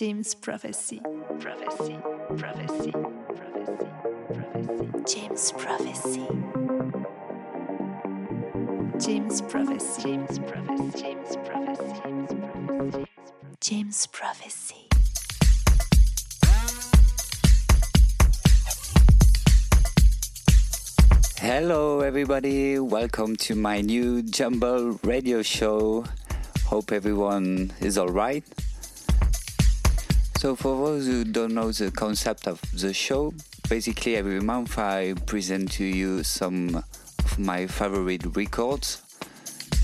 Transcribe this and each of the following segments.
James Prophecy. Prophecy. Prophecy. Prophecy. Prophecy. James Prophecy. James Prophecy. James Prophecy. James Prophecy. James Prophecy. James Prophecy. Hello, everybody. Welcome to my new Jumble radio show. Hope everyone is all right. So, for those who don't know the concept of the show, basically every month I present to you some of my favorite records.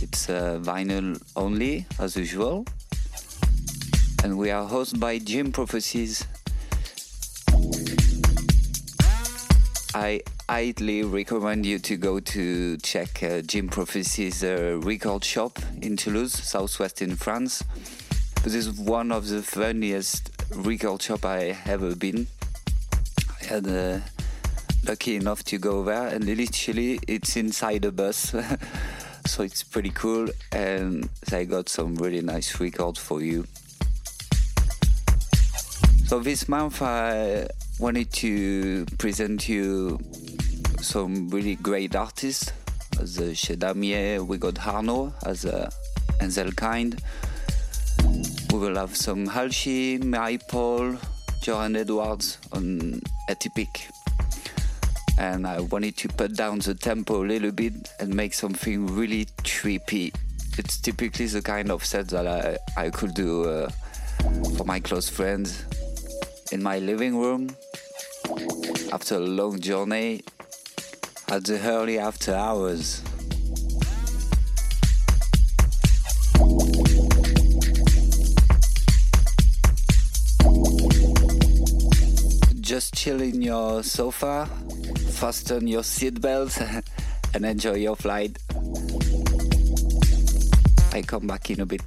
It's uh, vinyl only, as usual. And we are hosted by Jim Prophecies. I highly recommend you to go to check uh, Jim Prophecies uh, record shop in Toulouse, southwest in France. This is one of the funniest record shop I ever been. I had uh, lucky enough to go there, and literally it's inside a bus, so it's pretty cool. And they got some really nice records for you. So this month I wanted to present you some really great artists as uh, Chez Damier, we got Harno as uh, Enzel Kind. We will have some Halsey, Mary Paul, Edwards on Atypic. And I wanted to put down the tempo a little bit and make something really trippy. It's typically the kind of set that I, I could do uh, for my close friends in my living room after a long journey at the early after hours. Just chill in your sofa, fasten your seatbelt, and enjoy your flight. I come back in a bit.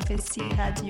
Profecia Rádio.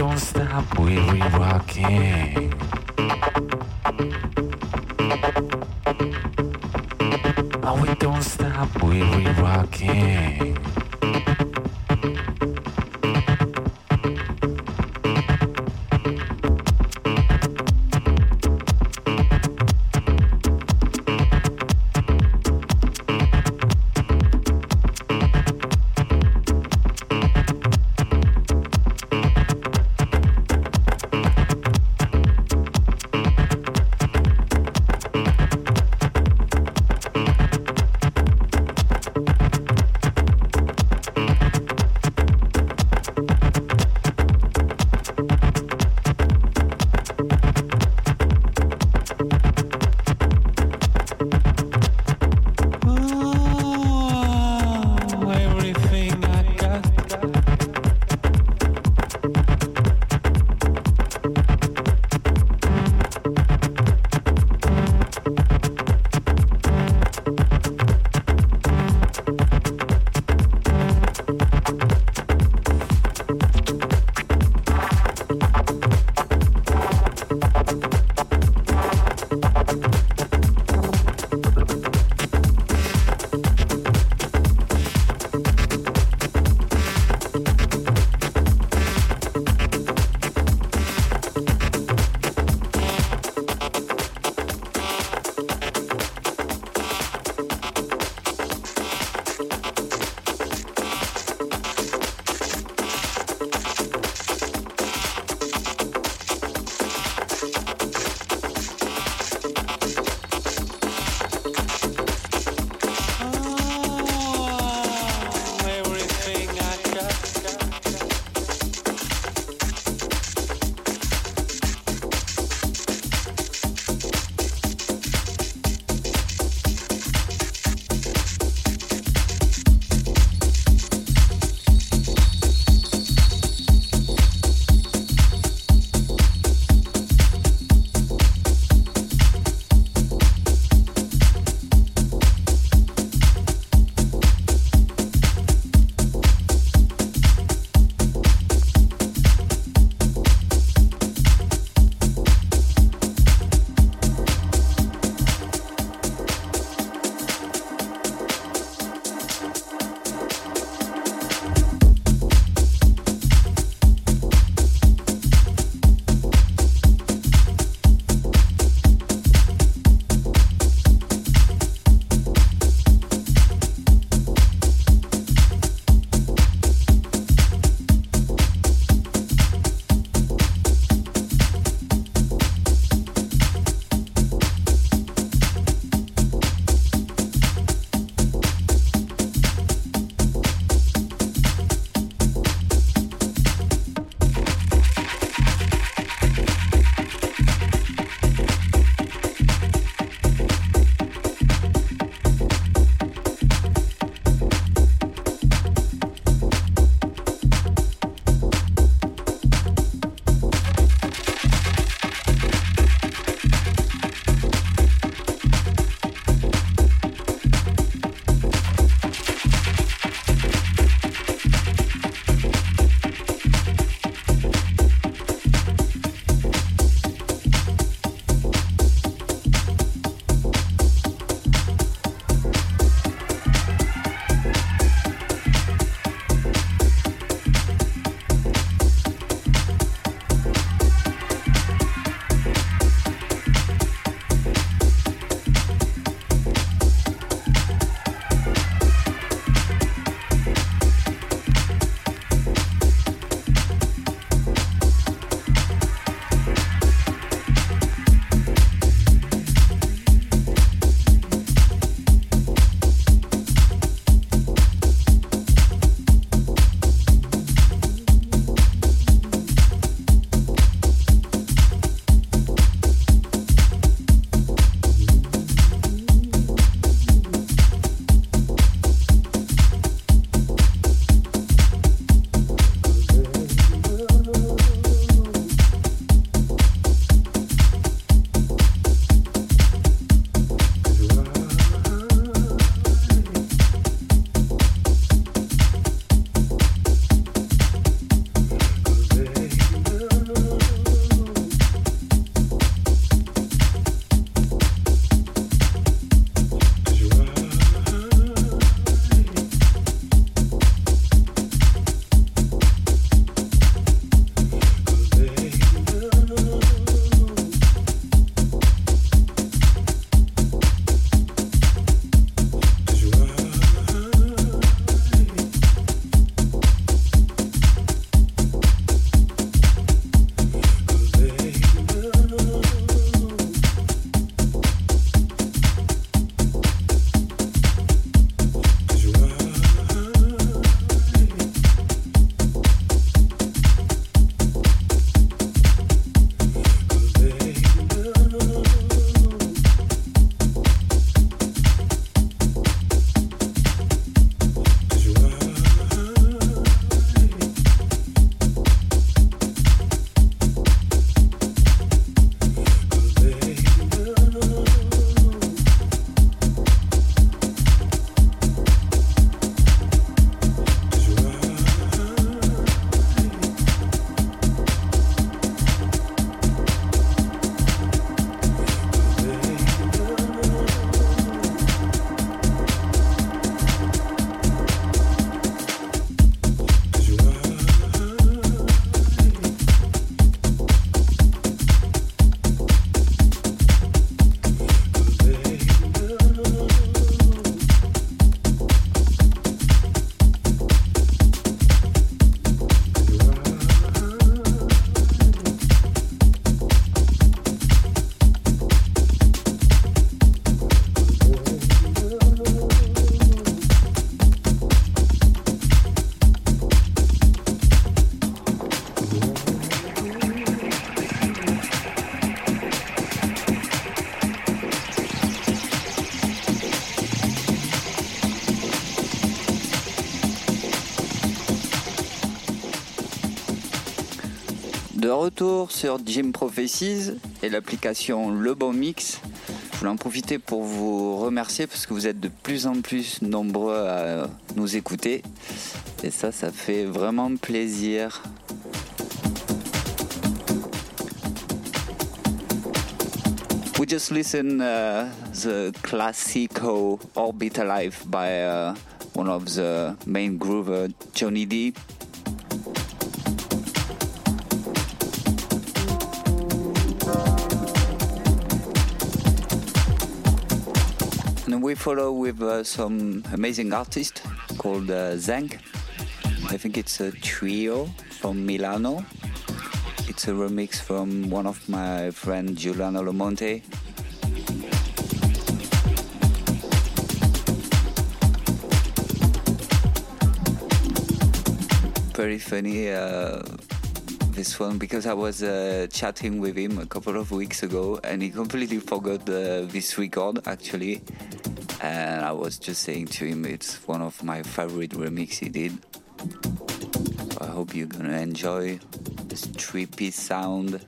don't stop, we we rocking. Oh, we don't stop, we we rocking. Sur Jim Prophecies et l'application Le Bon Mix. Je voulais en profiter pour vous remercier parce que vous êtes de plus en plus nombreux à nous écouter. Et ça, ça fait vraiment plaisir. We just listened uh, the classical Orbit Alive by uh, one of the main groover, Johnny D. we follow with uh, some amazing artist called uh, Zank. I think it's a trio from Milano. It's a remix from one of my friend Giuliano Lomonte. Very funny uh, this one because I was uh, chatting with him a couple of weeks ago and he completely forgot uh, this record actually and I was just saying to him it's one of my favorite remix he did. So I hope you're gonna enjoy this trippy sound.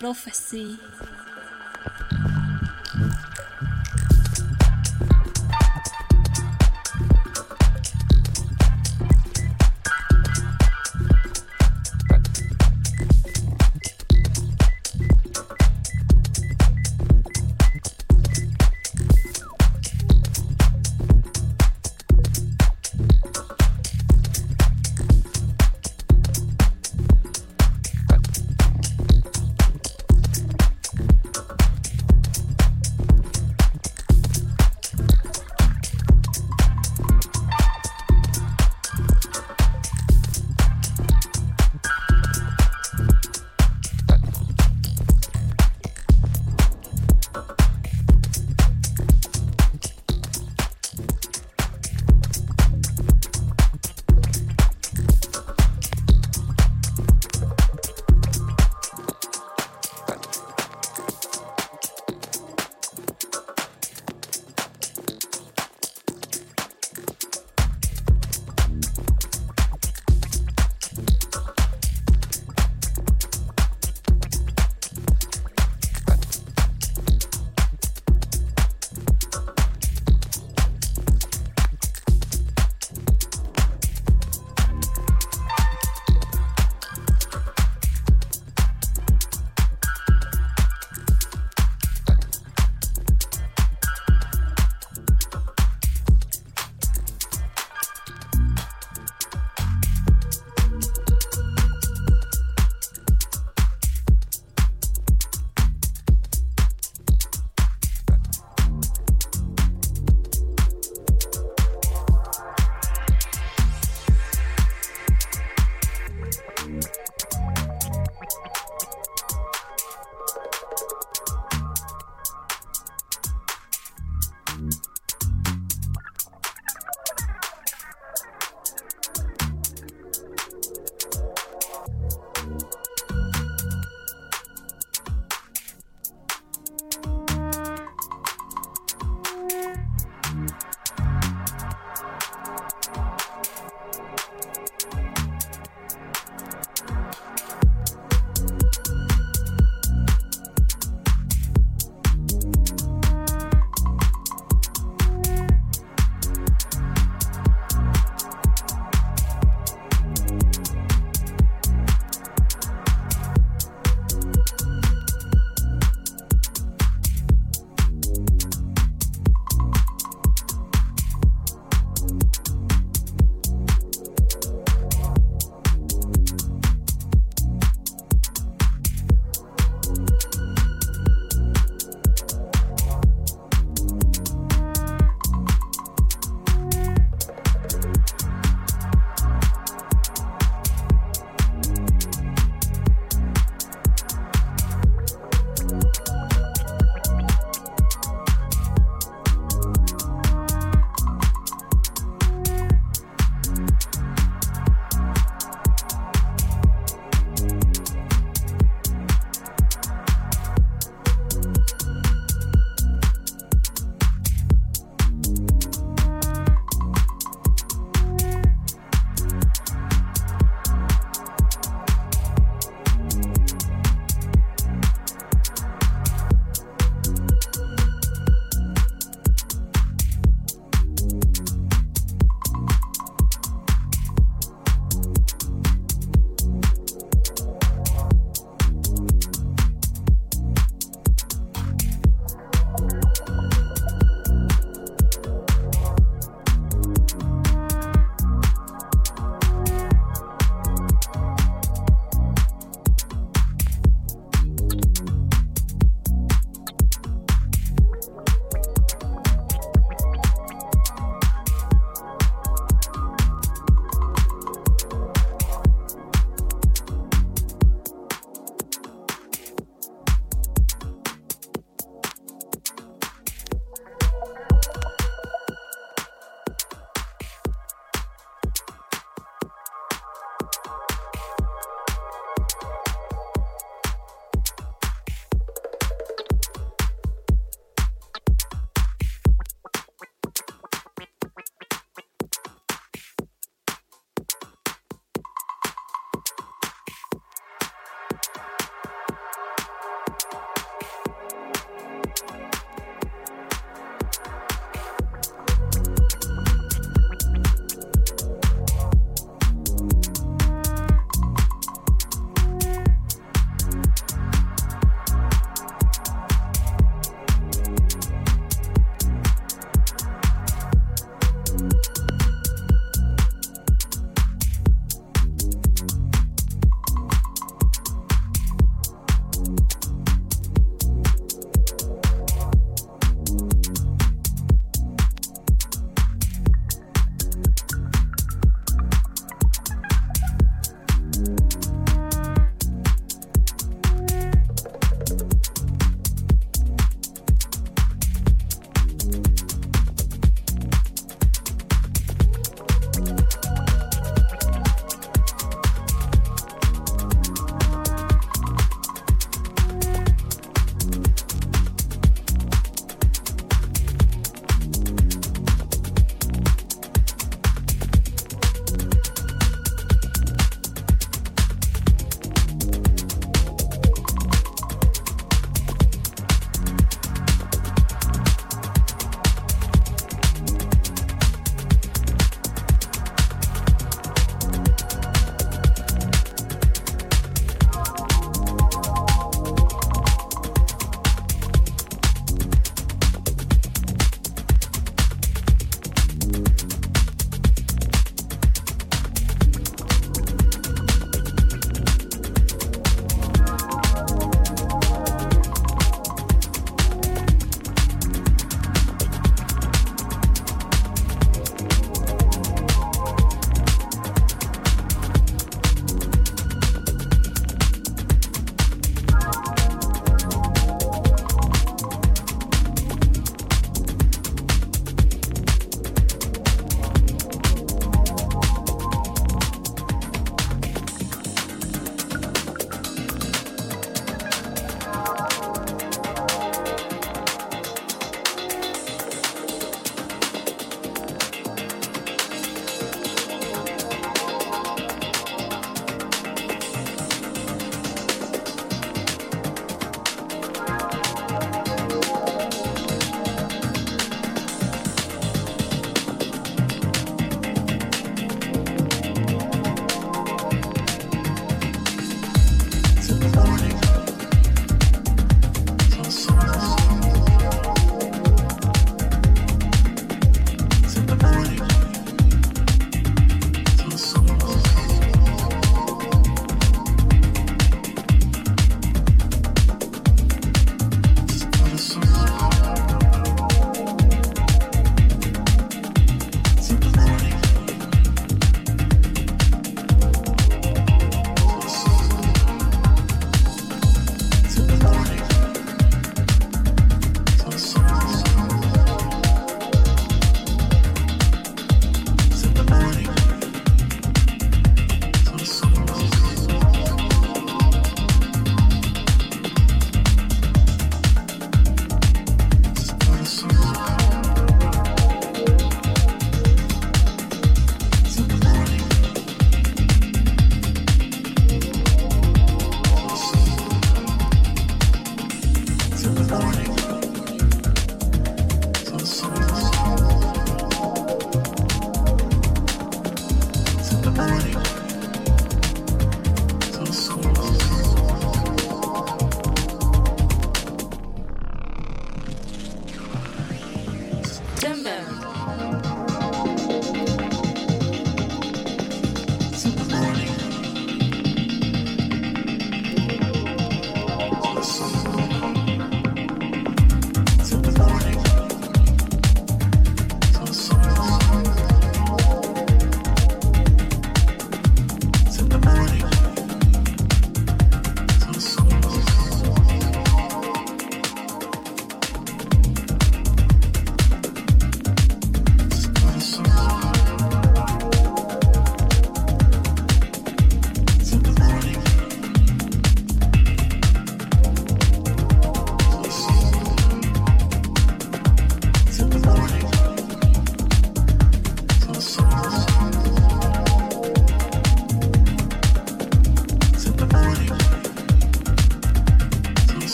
James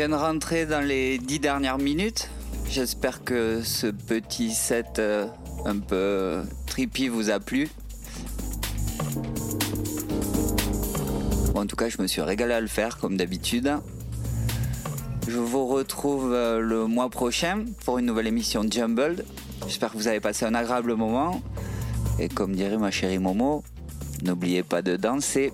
Prophecy. de rentrer dans les dix dernières minutes. J'espère que ce petit set euh, un peu trippy vous a plu. en tout cas, je me suis régalé à le faire comme d'habitude. Je vous retrouve euh, le mois prochain pour une nouvelle émission Jumbled. J'espère que vous avez passé un agréable moment. Et comme dirait ma chérie Momo, n'oubliez pas de danser.